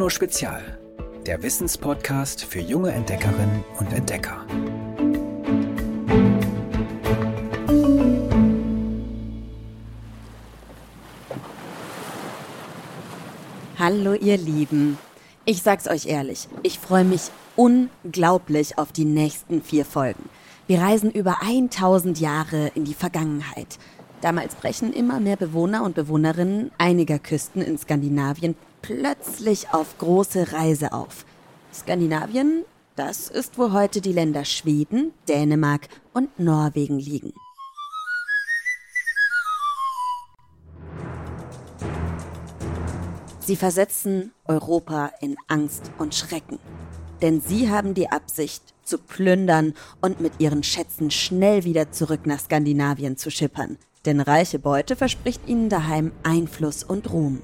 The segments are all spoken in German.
Bruno Spezial, der Wissenspodcast für junge Entdeckerinnen und Entdecker. Hallo ihr Lieben. Ich sag's euch ehrlich, ich freue mich unglaublich auf die nächsten vier Folgen. Wir reisen über 1000 Jahre in die Vergangenheit. Damals brechen immer mehr Bewohner und Bewohnerinnen einiger Küsten in Skandinavien plötzlich auf große Reise auf. Skandinavien, das ist, wo heute die Länder Schweden, Dänemark und Norwegen liegen. Sie versetzen Europa in Angst und Schrecken. Denn sie haben die Absicht, zu plündern und mit ihren Schätzen schnell wieder zurück nach Skandinavien zu schippern. Denn reiche Beute verspricht ihnen daheim Einfluss und Ruhm.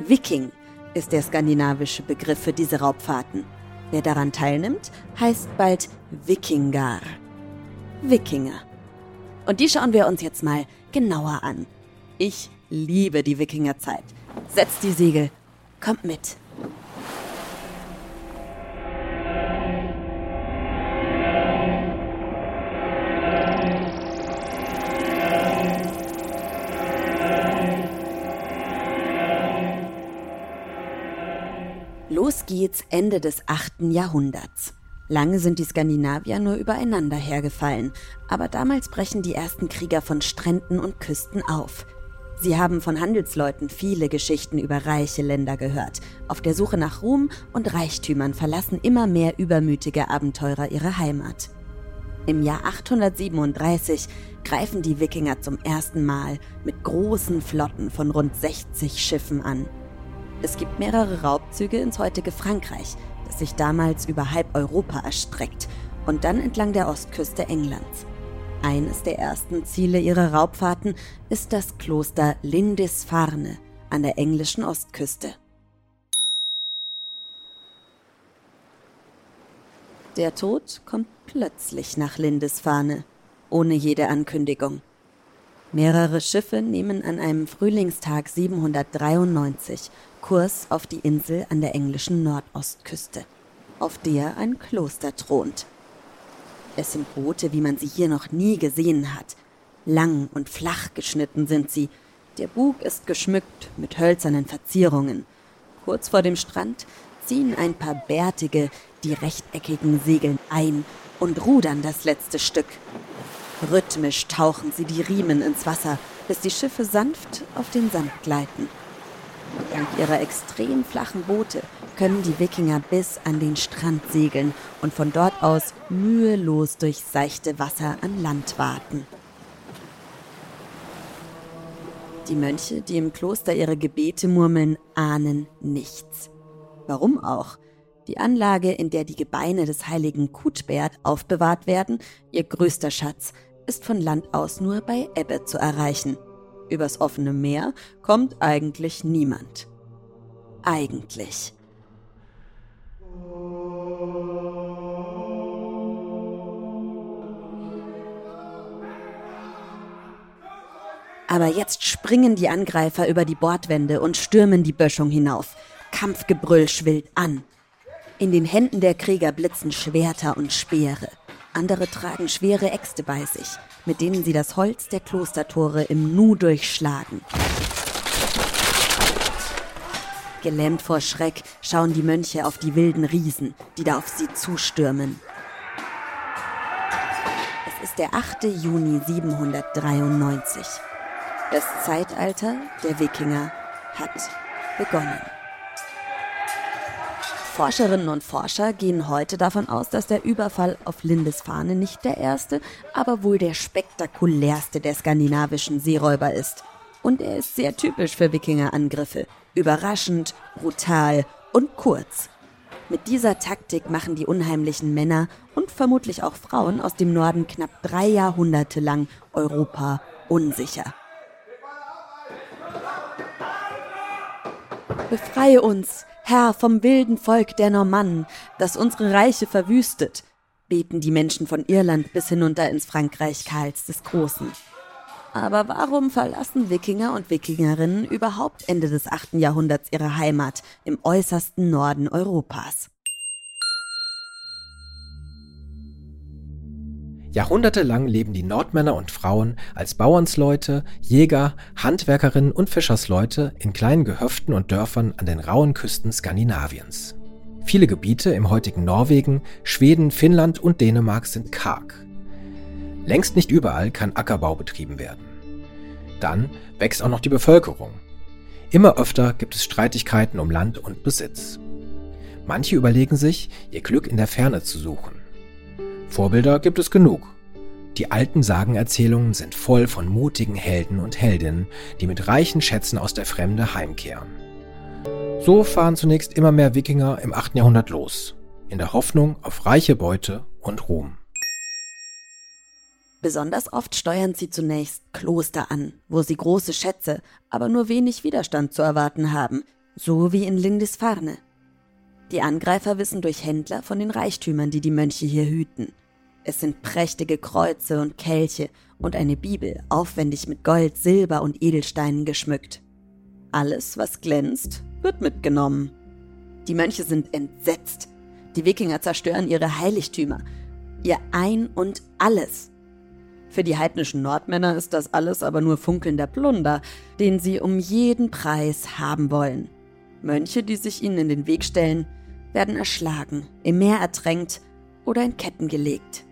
Viking ist der skandinavische Begriff für diese Raubfahrten. Wer daran teilnimmt, heißt bald Wikingar. Wikinger. Und die schauen wir uns jetzt mal genauer an. Ich liebe die Wikingerzeit. Setzt die Segel. Kommt mit. Los geht's Ende des 8. Jahrhunderts. Lange sind die Skandinavier nur übereinander hergefallen, aber damals brechen die ersten Krieger von Stränden und Küsten auf. Sie haben von Handelsleuten viele Geschichten über reiche Länder gehört. Auf der Suche nach Ruhm und Reichtümern verlassen immer mehr übermütige Abenteurer ihre Heimat. Im Jahr 837 greifen die Wikinger zum ersten Mal mit großen Flotten von rund 60 Schiffen an. Es gibt mehrere Raubzüge ins heutige Frankreich, das sich damals über halb Europa erstreckt und dann entlang der Ostküste Englands. Eines der ersten Ziele ihrer Raubfahrten ist das Kloster Lindisfarne an der englischen Ostküste. Der Tod kommt plötzlich nach Lindisfarne, ohne jede Ankündigung. Mehrere Schiffe nehmen an einem Frühlingstag 793 Kurs auf die Insel an der englischen Nordostküste, auf der ein Kloster thront. Es sind Boote, wie man sie hier noch nie gesehen hat. Lang und flach geschnitten sind sie. Der Bug ist geschmückt mit hölzernen Verzierungen. Kurz vor dem Strand ziehen ein paar Bärtige die rechteckigen Segeln ein und rudern das letzte Stück. Rhythmisch tauchen sie die Riemen ins Wasser, bis die Schiffe sanft auf den Sand gleiten. Dank ihrer extrem flachen Boote können die Wikinger bis an den Strand segeln und von dort aus mühelos durch seichte Wasser an Land warten. Die Mönche, die im Kloster ihre Gebete murmeln, ahnen nichts. Warum auch? Die Anlage, in der die Gebeine des heiligen Kutbert aufbewahrt werden, ihr größter Schatz, ist von Land aus nur bei Ebbe zu erreichen. Übers offene Meer kommt eigentlich niemand. Eigentlich. Aber jetzt springen die Angreifer über die Bordwände und stürmen die Böschung hinauf. Kampfgebrüll schwillt an. In den Händen der Krieger blitzen Schwerter und Speere. Andere tragen schwere Äxte bei sich, mit denen sie das Holz der Klostertore im Nu durchschlagen. Gelähmt vor Schreck schauen die Mönche auf die wilden Riesen, die da auf sie zustürmen. Es ist der 8. Juni 793. Das Zeitalter der Wikinger hat begonnen. Forscherinnen und Forscher gehen heute davon aus, dass der Überfall auf Lindisfarne nicht der erste, aber wohl der spektakulärste der skandinavischen Seeräuber ist. Und er ist sehr typisch für Wikingerangriffe. Überraschend, brutal und kurz. Mit dieser Taktik machen die unheimlichen Männer und vermutlich auch Frauen aus dem Norden knapp drei Jahrhunderte lang Europa unsicher. Befreie uns, Herr vom wilden Volk der Normannen, das unsere Reiche verwüstet, beten die Menschen von Irland bis hinunter ins Frankreich Karls des Großen. Aber warum verlassen Wikinger und Wikingerinnen überhaupt Ende des 8. Jahrhunderts ihre Heimat im äußersten Norden Europas? Jahrhundertelang leben die Nordmänner und Frauen als Bauernsleute, Jäger, Handwerkerinnen und Fischersleute in kleinen Gehöften und Dörfern an den rauen Küsten Skandinaviens. Viele Gebiete im heutigen Norwegen, Schweden, Finnland und Dänemark sind karg. Längst nicht überall kann Ackerbau betrieben werden. Dann wächst auch noch die Bevölkerung. Immer öfter gibt es Streitigkeiten um Land und Besitz. Manche überlegen sich, ihr Glück in der Ferne zu suchen. Vorbilder gibt es genug. Die alten Sagenerzählungen sind voll von mutigen Helden und Heldinnen, die mit reichen Schätzen aus der Fremde heimkehren. So fahren zunächst immer mehr Wikinger im 8. Jahrhundert los, in der Hoffnung auf reiche Beute und Ruhm. Besonders oft steuern sie zunächst Kloster an, wo sie große Schätze, aber nur wenig Widerstand zu erwarten haben, so wie in Lindisfarne. Die Angreifer wissen durch Händler von den Reichtümern, die die Mönche hier hüten. Es sind prächtige Kreuze und Kelche und eine Bibel, aufwendig mit Gold, Silber und Edelsteinen geschmückt. Alles, was glänzt, wird mitgenommen. Die Mönche sind entsetzt. Die Wikinger zerstören ihre Heiligtümer, ihr Ein und alles. Für die heidnischen Nordmänner ist das alles aber nur funkelnder Plunder, den sie um jeden Preis haben wollen. Mönche, die sich ihnen in den Weg stellen, werden erschlagen, im Meer ertränkt oder in Ketten gelegt.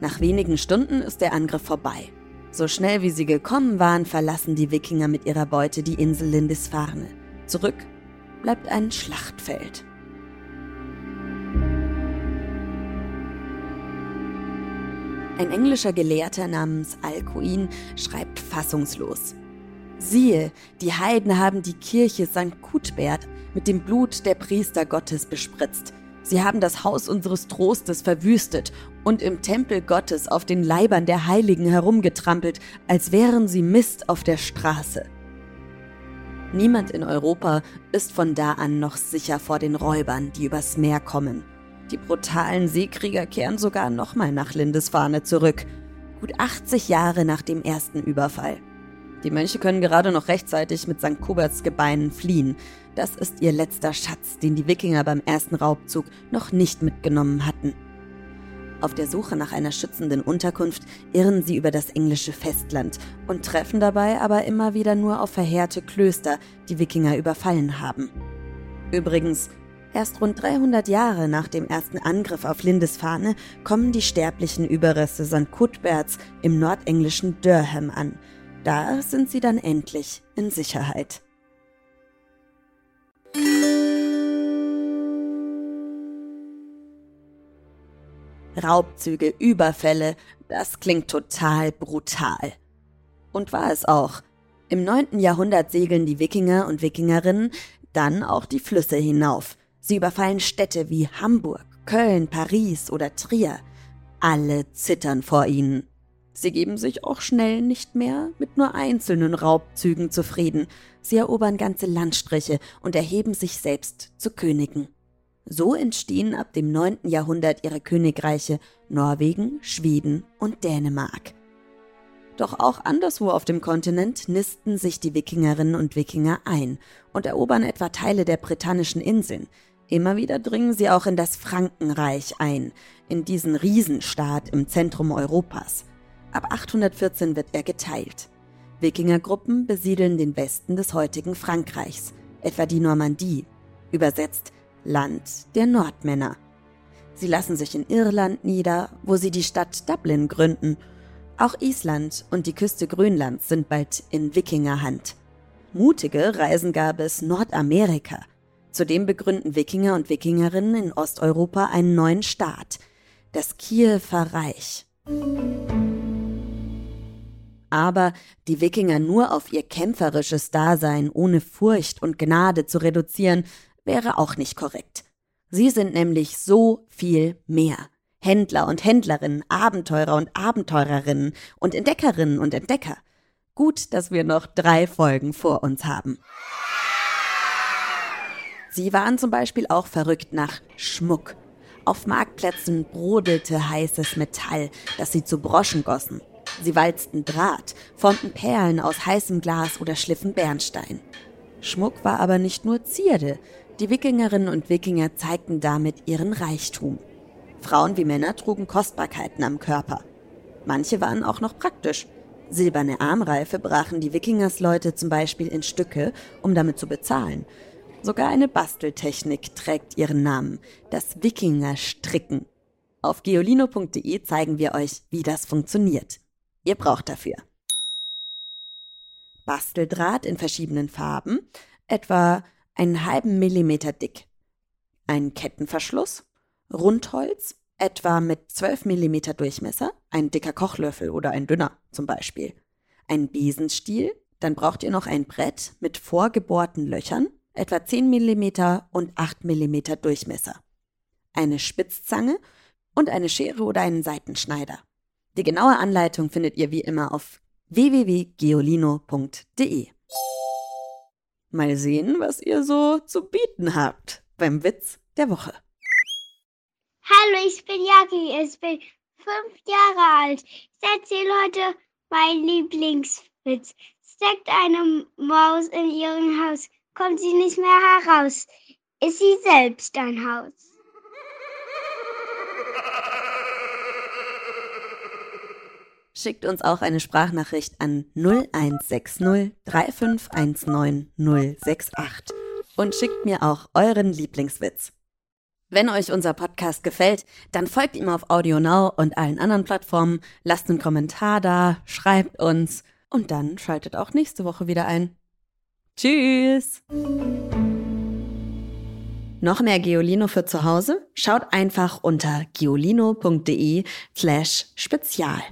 Nach wenigen Stunden ist der Angriff vorbei. So schnell wie sie gekommen waren, verlassen die Wikinger mit ihrer Beute die Insel Lindisfarne. Zurück bleibt ein Schlachtfeld. Ein englischer Gelehrter namens Alcuin schreibt fassungslos. Siehe, die Heiden haben die Kirche St. Cuthbert mit dem Blut der Priester Gottes bespritzt. Sie haben das Haus unseres Trostes verwüstet und im Tempel Gottes auf den Leibern der Heiligen herumgetrampelt, als wären sie Mist auf der Straße. Niemand in Europa ist von da an noch sicher vor den Räubern, die übers Meer kommen. Die brutalen Seekrieger kehren sogar nochmal nach Lindisfarne zurück, gut 80 Jahre nach dem ersten Überfall. Die Mönche können gerade noch rechtzeitig mit St. Kuberts Gebeinen fliehen. Das ist ihr letzter Schatz, den die Wikinger beim ersten Raubzug noch nicht mitgenommen hatten. Auf der Suche nach einer schützenden Unterkunft irren sie über das englische Festland und treffen dabei aber immer wieder nur auf verheerte Klöster, die Wikinger überfallen haben. Übrigens, erst rund 300 Jahre nach dem ersten Angriff auf Lindisfarne kommen die sterblichen Überreste St. Cuthberts im nordenglischen Durham an – da sind sie dann endlich in Sicherheit. Raubzüge, Überfälle, das klingt total brutal. Und war es auch. Im 9. Jahrhundert segeln die Wikinger und Wikingerinnen dann auch die Flüsse hinauf. Sie überfallen Städte wie Hamburg, Köln, Paris oder Trier. Alle zittern vor ihnen. Sie geben sich auch schnell nicht mehr mit nur einzelnen Raubzügen zufrieden. Sie erobern ganze Landstriche und erheben sich selbst zu Königen. So entstehen ab dem 9. Jahrhundert ihre Königreiche Norwegen, Schweden und Dänemark. Doch auch anderswo auf dem Kontinent nisten sich die Wikingerinnen und Wikinger ein und erobern etwa Teile der britannischen Inseln. Immer wieder dringen sie auch in das Frankenreich ein, in diesen Riesenstaat im Zentrum Europas. Ab 814 wird er geteilt. Wikingergruppen besiedeln den Westen des heutigen Frankreichs, etwa die Normandie, übersetzt Land der Nordmänner. Sie lassen sich in Irland nieder, wo sie die Stadt Dublin gründen. Auch Island und die Küste Grönlands sind bald in Wikingerhand. Mutige reisen gar bis Nordamerika. Zudem begründen Wikinger und Wikingerinnen in Osteuropa einen neuen Staat, das Kiewer Reich aber die Wikinger nur auf ihr kämpferisches Dasein ohne Furcht und Gnade zu reduzieren, wäre auch nicht korrekt. Sie sind nämlich so viel mehr. Händler und Händlerinnen, Abenteurer und Abenteurerinnen und Entdeckerinnen und Entdecker. Gut, dass wir noch drei Folgen vor uns haben. Sie waren zum Beispiel auch verrückt nach Schmuck. Auf Marktplätzen brodelte heißes Metall, das sie zu Broschen gossen. Sie walzten Draht, formten Perlen aus heißem Glas oder schliffen Bernstein. Schmuck war aber nicht nur Zierde. Die Wikingerinnen und Wikinger zeigten damit ihren Reichtum. Frauen wie Männer trugen Kostbarkeiten am Körper. Manche waren auch noch praktisch. Silberne Armreife brachen die Wikingersleute zum Beispiel in Stücke, um damit zu bezahlen. Sogar eine Basteltechnik trägt ihren Namen, das Wikingerstricken. Auf geolino.de zeigen wir euch, wie das funktioniert. Ihr braucht dafür Basteldraht in verschiedenen Farben, etwa einen halben Millimeter dick, einen Kettenverschluss, Rundholz, etwa mit 12 Millimeter Durchmesser, ein dicker Kochlöffel oder ein dünner zum Beispiel, ein Besenstiel, dann braucht ihr noch ein Brett mit vorgebohrten Löchern, etwa 10 mm und 8 mm Durchmesser, eine Spitzzange und eine Schere oder einen Seitenschneider. Die genaue Anleitung findet ihr wie immer auf www.geolino.de. Mal sehen, was ihr so zu bieten habt beim Witz der Woche. Hallo, ich bin Jaki, ich bin fünf Jahre alt. Ich erzähle heute meinen Lieblingswitz. Steckt eine Maus in ihrem Haus, kommt sie nicht mehr heraus. Ist sie selbst ein Haus? Schickt uns auch eine Sprachnachricht an 0160 3519 068 und schickt mir auch euren Lieblingswitz. Wenn euch unser Podcast gefällt, dann folgt ihm auf AudioNow und allen anderen Plattformen, lasst einen Kommentar da, schreibt uns und dann schaltet auch nächste Woche wieder ein. Tschüss! Noch mehr Geolino für zu Hause? Schaut einfach unter geolino.de slash spezial.